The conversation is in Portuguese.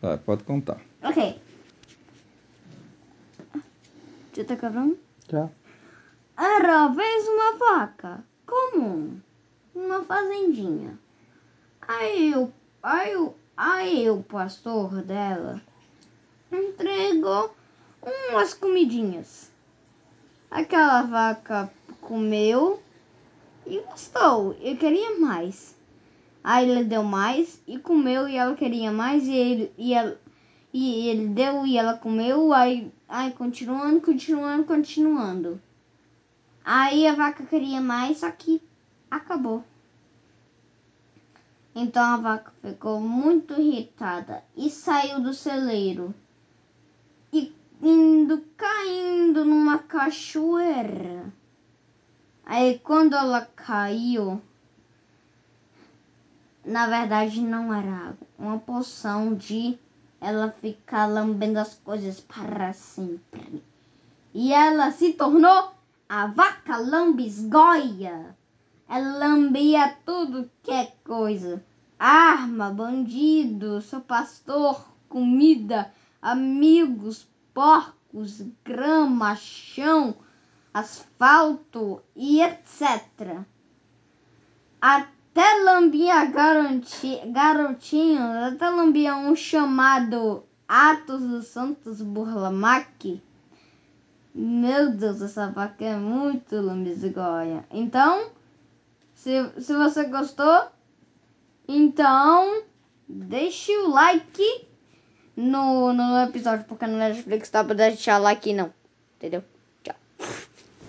Vai, pode contar. Ok. Já tá gravando? Já. Era uma vez uma vaca comum, uma fazendinha. Aí o, aí o, aí o pastor dela entregou umas comidinhas. Aquela vaca comeu e gostou, e queria mais. Aí ele deu mais e comeu e ela queria mais e ele, e ela, e ele deu e ela comeu, aí, aí continuando, continuando, continuando. Aí a vaca queria mais, só que acabou. Então a vaca ficou muito irritada e saiu do celeiro. E indo caindo numa cachoeira. Aí quando ela caiu, na verdade não era água, uma poção de ela ficar lambendo as coisas para sempre. E ela se tornou a vaca lambisgoia. Ela lambia tudo que é coisa. Arma, bandido, seu pastor, comida, amigos, porcos, grama, chão, asfalto e etc. Até lambia garoti, garotinhos, até lambia um chamado Atos dos Santos Burlamac. Meu Deus, essa vaca é muito lambisgoia. Então, se, se você gostou, então deixe o like no, no episódio, porque no Netflix dá pra deixar like não, entendeu?